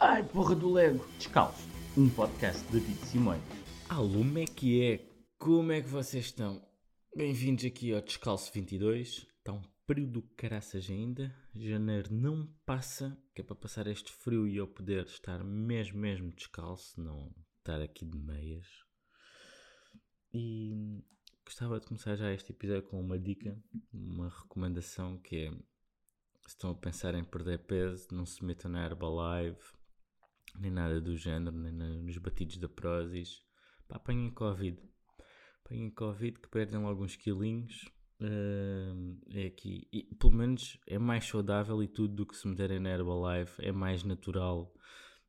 Ai, porra do Lego. Descalço, um podcast de Tito Simões. Alô, como é que é? Como é que vocês estão? Bem-vindos aqui ao Descalço 22. Está um período do caraças ainda. Janeiro não passa, que é para passar este frio e eu poder estar mesmo, mesmo descalço, não estar aqui de meias. E gostava de começar já este episódio com uma dica, uma recomendação que é se estão a pensar em perder peso, não se metam na Herbalife, nem nada do género, nem nos batidos da Prozis. Pá, apanhem Covid. Apanhem Covid que perdem alguns quilinhos. Uh, é aqui, e, pelo menos é mais saudável e tudo do que se meterem na Herbalife, é mais natural.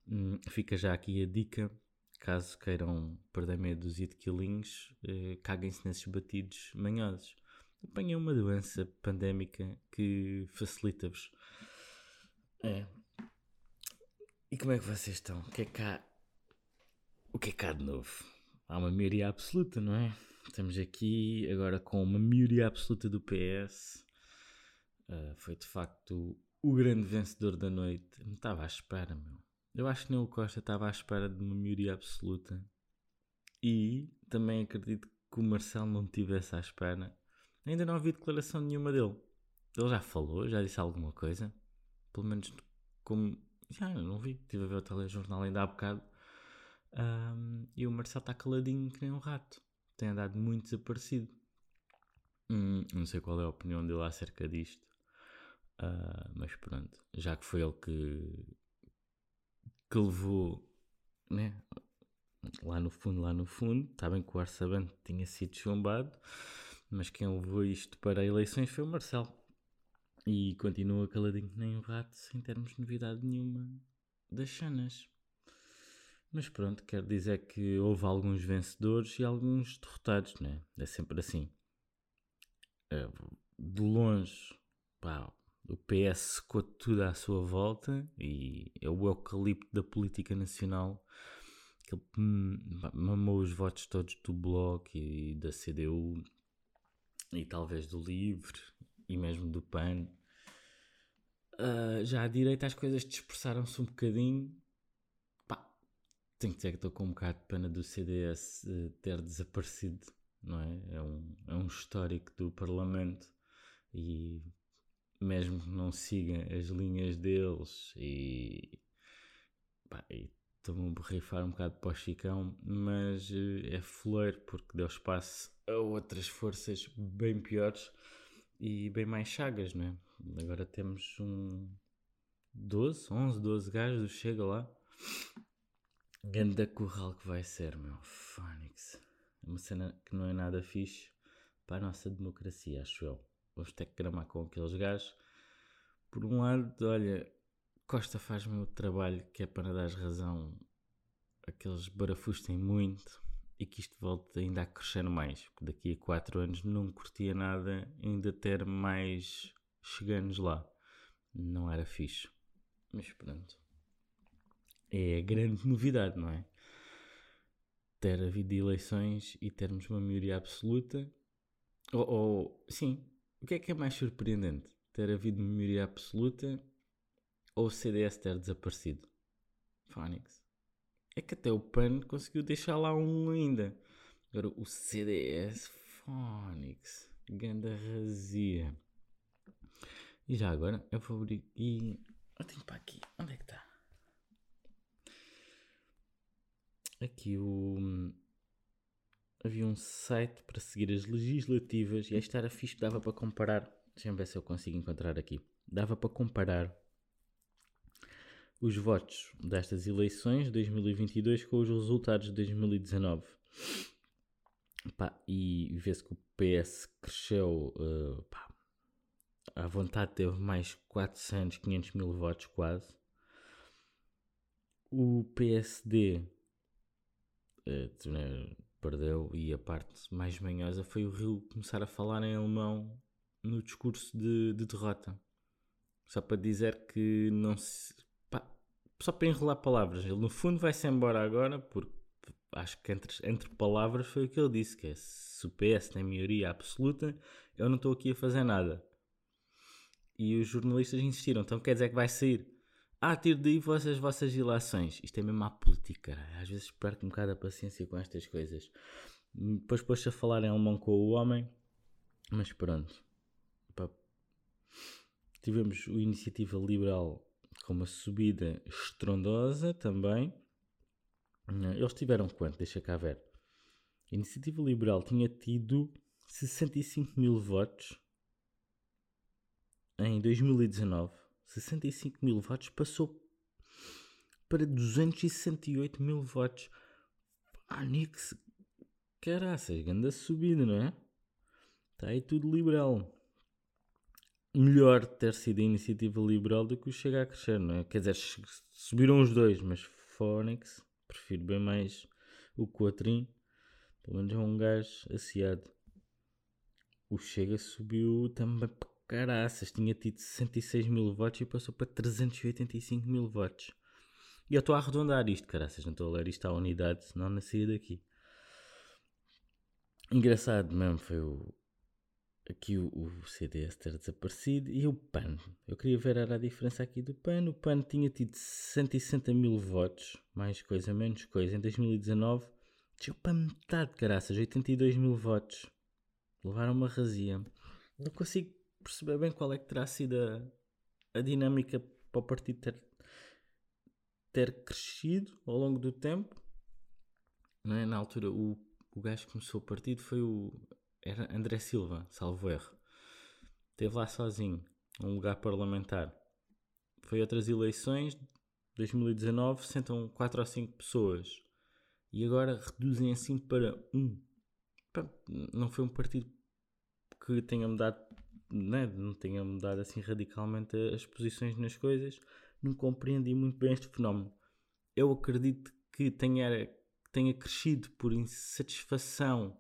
Hum, fica já aqui a dica. Caso queiram perder meia dúzia de quilinhos, uh, caguem-se nesses batidos manhosos apanhei uma doença pandémica que facilita-vos. É. E como é que vocês estão? O que é que há? O que é que há de novo? Há uma maioria absoluta, não é? Estamos aqui agora com uma maioria absoluta do PS. Uh, ah, foi de facto o grande vencedor da noite. Me estava à espera, meu. Eu acho que nem o Costa estava à espera de uma maioria absoluta. E também acredito que o Marcelo não tivesse à espera Ainda não ouvi declaração nenhuma dele. Ele já falou, já disse alguma coisa. Pelo menos como. Já não vi. Estive a ver o telejornal ainda há bocado. Um, e o Marcelo está caladinho que nem um rato. Tem andado muito desaparecido. Hum, não sei qual é a opinião dele acerca disto. Uh, mas pronto. Já que foi ele que. que levou. Né? Lá no fundo, lá no fundo. Está bem que o orçamento tinha sido chumbado. Mas quem levou isto para eleições foi o Marcelo. E continua caladinho nem um rato, sem termos novidade nenhuma das chanas. Mas pronto, quero dizer que houve alguns vencedores e alguns derrotados, né? É sempre assim. É, de longe, pá, o PS secou tudo à sua volta e é o eucalipto da política nacional que mamou os votos todos do Bloco e da CDU e talvez do Livre e mesmo do PAN. Uh, já à direita as coisas dispersaram-se um bocadinho. Pá, tenho que dizer que estou com um bocado de pena do CDS uh, eh, ter desaparecido, não é? É um, é um histórico do Parlamento e mesmo que não siga as linhas deles e, pá, e estou-me a borrifar um bocado para o Chicão, mas uh, é fleiro porque deu espaço a outras forças bem piores e bem mais chagas, não é? Agora temos um 12, 11, 12 gajos do Chega lá. Ganda curral que vai ser, meu. Fónix. É uma cena que não é nada fixe para a nossa democracia, acho eu. Vamos ter que gramar com aqueles gajos. Por um lado, olha, Costa faz o trabalho que é para dar razão. Aqueles barafustos têm muito e que isto volte ainda a crescer mais, porque daqui a 4 anos não curtia nada ainda ter mais cheganos lá. Não era fixe. Mas pronto. É a grande novidade, não é? Ter havido eleições e termos uma maioria absoluta. Ou, ou, sim, o que é que é mais surpreendente? Ter havido uma maioria absoluta ou o CDS ter desaparecido? Phonics é que até o PAN conseguiu deixar lá um ainda. Agora o CDS Phonics, ganda razia. E já agora eu vou abrir e eu tenho para aqui. Onde é que está? Aqui o havia um site para seguir as legislativas e esta era fixe, dava para comparar. Deixa-me ver se eu consigo encontrar aqui. Dava para comparar os votos destas eleições de 2022 com os resultados de 2019. Pá, e vê-se que o PS cresceu, uh, pá, à vontade teve mais 400, 500 mil votos quase. O PSD uh, né, perdeu e a parte mais manhosa foi o Rio começar a falar em alemão no discurso de, de derrota. Só para dizer que não se só para enrolar palavras, ele no fundo vai-se embora agora, porque acho que entre, entre palavras foi o que ele disse, que é se o PS tem maioria absoluta, eu não estou aqui a fazer nada. E os jornalistas insistiram, então quer dizer que vai sair? Ah, tiro daí vossas, vossas ilações. Isto é mesmo à política. Às vezes perco um bocado a paciência com estas coisas. Depois pôs a falar em alemão com o homem. Mas pronto. Tivemos o Iniciativa Liberal com uma subida estrondosa também. Eles tiveram quanto? Deixa cá ver. A Iniciativa Liberal tinha tido 65 mil votos em 2019. 65 mil votos passou para 268 mil votos. Ah, Nix, caraças, grande subida, não é? Está aí tudo liberal. Melhor ter sido a iniciativa liberal do que o Chega a Crescer, não é? Quer dizer, subiram os dois, mas Fónix, prefiro bem mais o Coatrim. Pelo menos é um gajo aciado. O Chega subiu também caraças, tinha tido 66 mil votos e passou para 385 mil votos. E eu estou a arredondar isto, caraças, não estou a ler isto à unidade, senão não saía daqui. Engraçado mesmo foi o, aqui o, o CDS ter desaparecido e o PAN. Eu queria ver era a diferença aqui do PAN. O PAN tinha tido 160 mil votos, mais coisa, menos coisa. Em 2019, tinha para metade, caraças, 82 mil votos. Levaram uma razia. Não consigo perceber bem qual é que terá sido a, a dinâmica para o partido ter, ter crescido ao longo do tempo. É? Na altura, o, o gajo que começou o partido foi o era André Silva, salvo erro. Esteve lá sozinho, um lugar parlamentar. Foi outras eleições, 2019, sentam 4 ou 5 pessoas. E agora reduzem assim para um. Não foi um partido que tenha mudado né, não tenha mudado assim radicalmente as posições nas coisas, não compreendi muito bem este fenómeno. Eu acredito que tenha, tenha crescido por insatisfação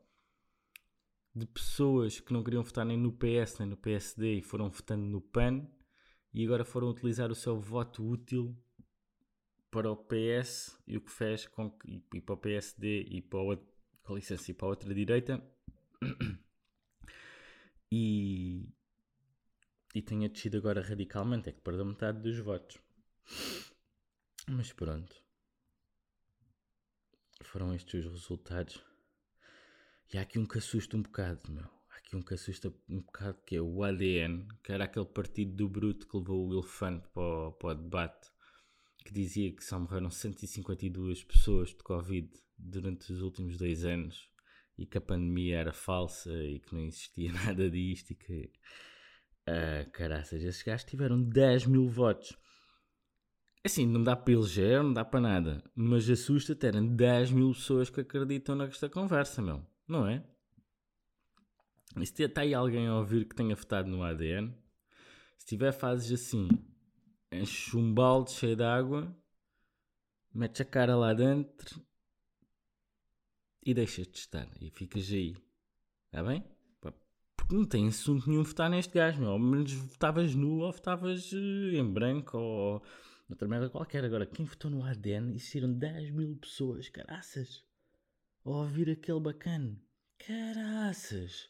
de pessoas que não queriam votar nem no PS nem no PSD e foram votando no PAN e agora foram utilizar o seu voto útil para o PS e o que fez com que, e, para o PSD e para, o, com licença, e para a outra direita e, e tenha descido agora radicalmente, é que perdeu metade dos votos. Mas pronto. Foram estes os resultados. E há aqui um que assusta um bocado, meu. Há aqui um que assusta um bocado, que é o ADN, que era aquele partido do bruto que levou o elefante para o, para o debate, que dizia que só morreram 152 pessoas de Covid durante os últimos dois anos e que a pandemia era falsa e que não existia nada disto e que Uh, caraças, esses gajos tiveram 10 mil votos. Assim, não dá para eleger, não dá para nada. Mas assusta terem 10 mil pessoas que acreditam nesta conversa, meu. Não é? E se está aí alguém a ouvir que tenha votado no ADN, se tiver fases assim, enche um balde cheio de água, metes a cara lá dentro e deixas-te estar. E ficas aí. Está bem? não tem assunto nenhum votar neste gajo, meu. Ao menos votavas nulo ou votavas uh, em branco ou outra merda qualquer. Agora, quem votou no ADN existiram 10 mil pessoas, caraças, ouvir aquele bacana. Caraças.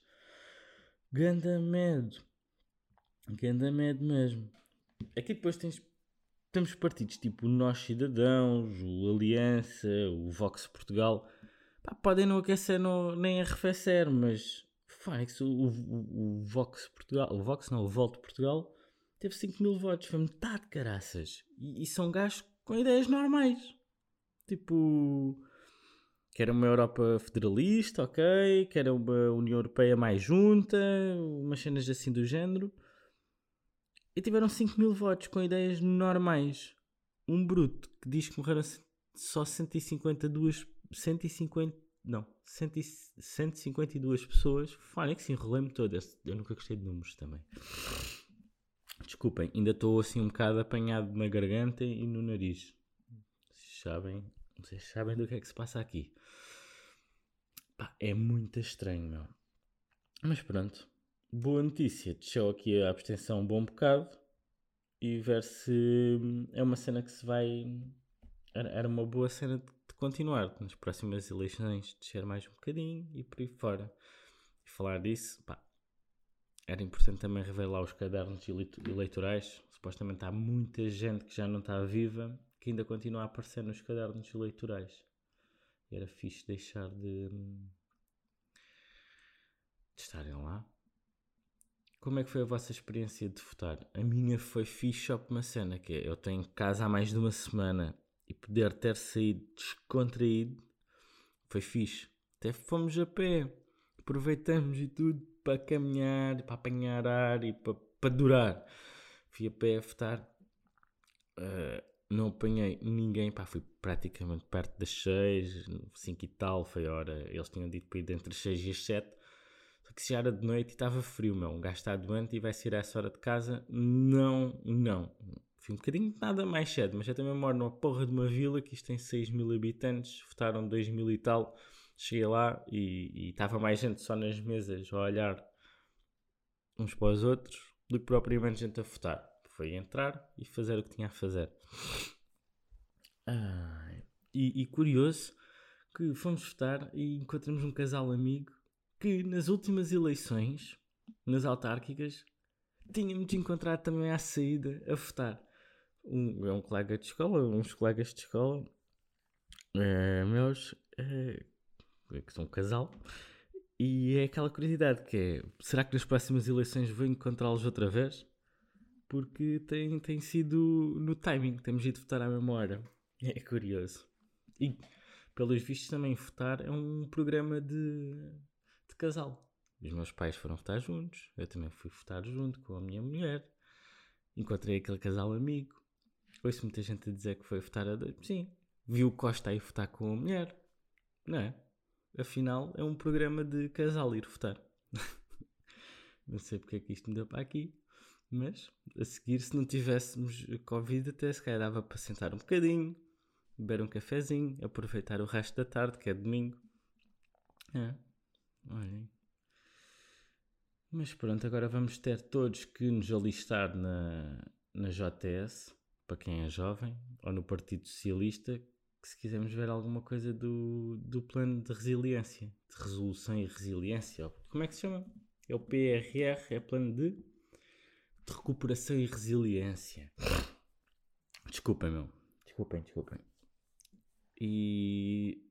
Ganda medo. Ganda medo mesmo. Aqui depois tens, temos partidos tipo o Nós Cidadãos, o Aliança, o Vox Portugal. Pá, podem não aquecer no, nem arrefecer, mas Fónix, o, o, o, Vox Portugal, o Vox não, o Volto Portugal, teve 5 mil votos, foi metade caraças. E, e são gajos com ideias normais. Tipo, que era uma Europa federalista, ok, que era uma União Europeia mais junta, umas cenas assim do género. E tiveram 5 mil votos com ideias normais. Um bruto que diz que morreram só 152, 150 não, 152 pessoas. Fónix, enrolei-me todo. Eu nunca gostei de números também. Desculpem, ainda estou assim um bocado apanhado na garganta e no nariz. Vocês sabem, vocês sabem do que é que se passa aqui. Pá, é muito estranho, meu. Mas pronto. Boa notícia. Deixou aqui a abstenção um bom bocado. E ver se é uma cena que se vai. Era uma boa cena de continuar nas próximas eleições, descer mais um bocadinho e por aí fora. E falar disso, pá, era importante também revelar os cadernos eleitorais. supostamente há muita gente que já não está viva que ainda continua a aparecer nos cadernos eleitorais. Era fixe deixar de, de estarem lá. Como é que foi a vossa experiência de votar? A minha foi fixe só por uma cena, que é, eu tenho casa há mais de uma semana e poder ter saído descontraído foi fixe. Até fomos a pé, aproveitamos e tudo para caminhar, para apanhar ar e para, para durar. Fui a pé a votar. Uh, não apanhei ninguém, pá, fui praticamente perto das 6, 5 e tal, foi a hora, eles tinham dito para ir entre as 6 e as 7, só que se já era de noite e estava frio, meu, um gajo está doente e vai sair a essa hora de casa, não, não, fui um bocadinho nada mais cedo, mas eu também moro numa porra de uma vila que isto tem 6 mil habitantes, votaram 2 mil e tal, cheguei lá e estava mais gente só nas mesas a olhar uns para os outros do que propriamente gente a votar. Foi entrar e fazer o que tinha a fazer. Ah, e, e, curioso que fomos votar e encontramos um casal amigo que nas últimas eleições, nas autárquicas, tínhamos encontrado também à saída a votar. Um, é um colega de escola, uns colegas de escola é, meus, é, que são um casal, e é aquela curiosidade que é, será que nas próximas eleições vou encontrá-los outra vez? Porque tem, tem sido no timing, temos ido votar à mesma hora. É curioso. E, pelos vistos, também votar é um programa de, de casal. Os meus pais foram votar juntos, eu também fui votar junto com a minha mulher. Encontrei aquele casal amigo. Ouço muita gente a dizer que foi votar a dois. Sim, viu o Costa aí votar com a mulher. Não é? Afinal, é um programa de casal ir votar. não sei porque é que isto me deu para aqui. Mas, a seguir, se não tivéssemos Covid, até se calhar dava para sentar um bocadinho, beber um cafezinho, aproveitar o resto da tarde, que é domingo. É, olhem. Mas pronto, agora vamos ter todos que nos alistar na, na JS, para quem é jovem, ou no Partido Socialista, que se quisermos ver alguma coisa do, do plano de resiliência, de resolução e resiliência, como é que se chama? É o PRR, é plano de, de recuperação e resiliência. Desculpem, meu. Desculpem, desculpem. E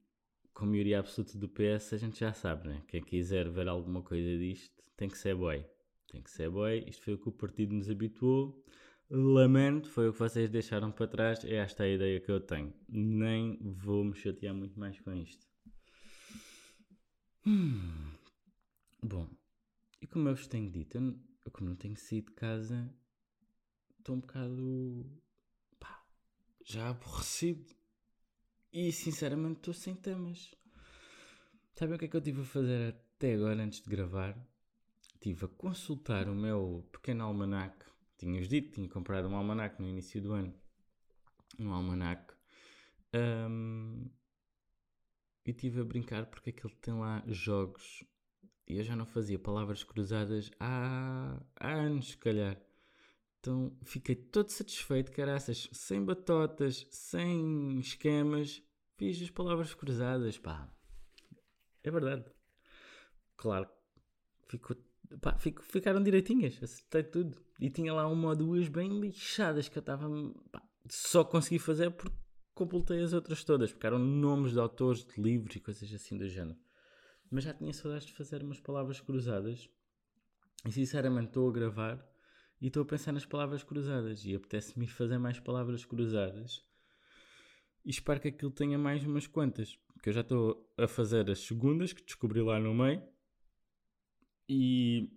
com a maioria absoluta do PS, a gente já sabe, né? Quem quiser ver alguma coisa disto tem que ser boy. Tem que ser boy. Isto foi o que o partido nos habituou. Lamento, foi o que vocês deixaram para trás. É esta a ideia que eu tenho. Nem vou me chatear muito mais com isto. Hum. Bom, e como eu vos tenho dito, eu, eu como não tenho saído de casa, estou um bocado pá, já aborrecido. E sinceramente estou sem temas. Sabem o que é que eu tive a fazer até agora antes de gravar? Estive a consultar o meu pequeno almanac. Tinha-vos dito, tinha comprado um almanac no início do ano. Um almanac. Um, e estive a brincar porque aquele tem lá jogos. E eu já não fazia palavras cruzadas há, anos, se calhar. Então fiquei todo satisfeito, caraças, sem batotas, sem esquemas, fiz as palavras cruzadas, pá. É verdade. Claro, ficou, pá, fico, ficaram direitinhas, acertei tudo. E tinha lá uma ou duas bem lixadas que eu estava. Só consegui fazer porque completei as outras todas, porque eram nomes de autores de livros e coisas assim do género. Mas já tinha saudades de fazer umas palavras cruzadas. E sinceramente estou a gravar e estou a pensar nas palavras cruzadas. E apetece-me fazer mais palavras cruzadas. E espero que aquilo tenha mais umas quantas, porque eu já estou a fazer as segundas que descobri lá no meio. E,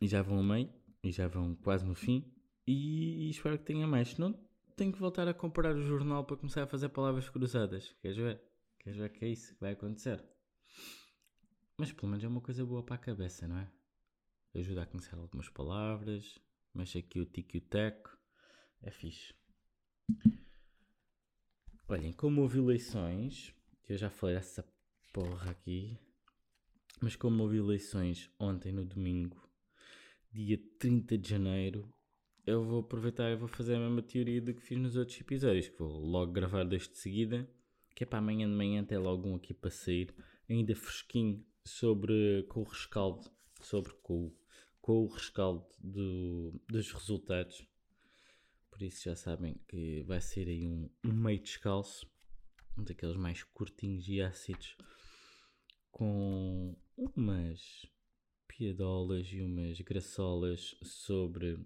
e já vão a meio. E já vão quase no fim. E, e espero que tenha mais, senão tenho que voltar a comprar o jornal para começar a fazer palavras cruzadas, queres ver? Queres ver que é isso que vai acontecer? Mas pelo menos é uma coisa boa para a cabeça, não é? ajuda a conhecer algumas palavras, mexe aqui o tic e o teco, é fixe. Olhem, como houve eleições, eu já falei dessa porra aqui, mas como houve eleições ontem no domingo, dia 30 de janeiro, eu vou aproveitar e vou fazer a mesma teoria do que fiz nos outros episódios, que vou logo gravar dois de seguida, que é para amanhã de manhã ter logo um aqui para sair, ainda fresquinho, sobre com o rescaldo, sobre com com o rescaldo do, dos resultados. Por isso já sabem que vai ser aí um, meio descalço, um daqueles mais curtinhos e ácidos, com umas piadolas e umas graçolas sobre,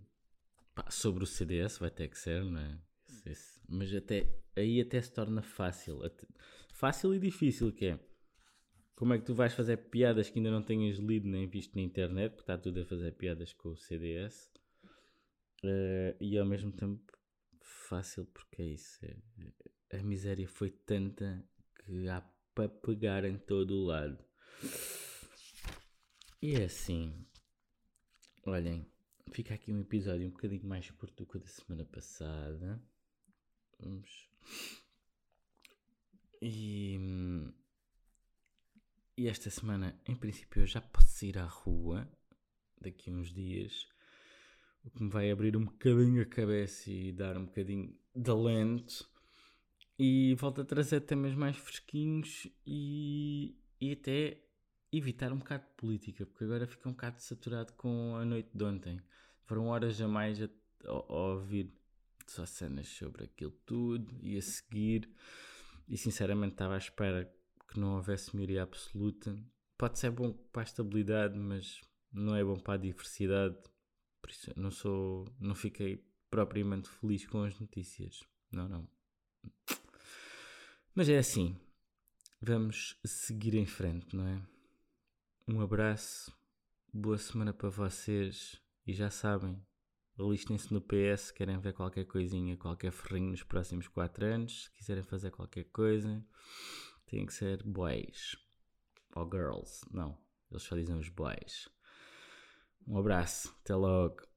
pá, sobre o CDS, vai ter que ser, não é? Mas até, aí até se torna fácil. Até, fácil e difícil que é. Como é que tu vais fazer piadas que ainda não tenhas lido nem visto na internet, porque está tudo a fazer piadas com o CDS. Uh, eh, e ao mesmo tempo fácil porque é isso. É, a miséria foi tanta que há para pegar em todo o lado. E é assim. Olhem, fica aqui um episódio um bocadinho mais curto do que o da semana passada. Vamos. E. E esta semana, em princípio, eu já posso ir à rua daqui a uns dias, o que me vai abrir um bocadinho a cabeça e dar um bocadinho de alento. E volto a trazer temas mais fresquinhos e, e até evitar um bocado de política, porque agora fica um bocado saturado com a noite de ontem. Foram horas a mais a, a, a ouvir só cenas sobre aquilo tudo e a seguir. E sinceramente estava à espera que não houvesse maioria absoluta. Pode ser bom para a estabilidade, mas não é bom para a diversidade. Por isso não sou, não fiquei propriamente feliz com as notícias. Não, não. Mas é assim. Vamos seguir em frente, não é? Um abraço, boa semana para vocês e já sabem, alistem-se no PS, querem ver qualquer coisinha, qualquer ferrinho nos próximos 4 anos, se quiserem fazer qualquer coisa. Tem que ser boys. Ou girls. Não. Eles só dizem os boys. Um abraço. Até logo.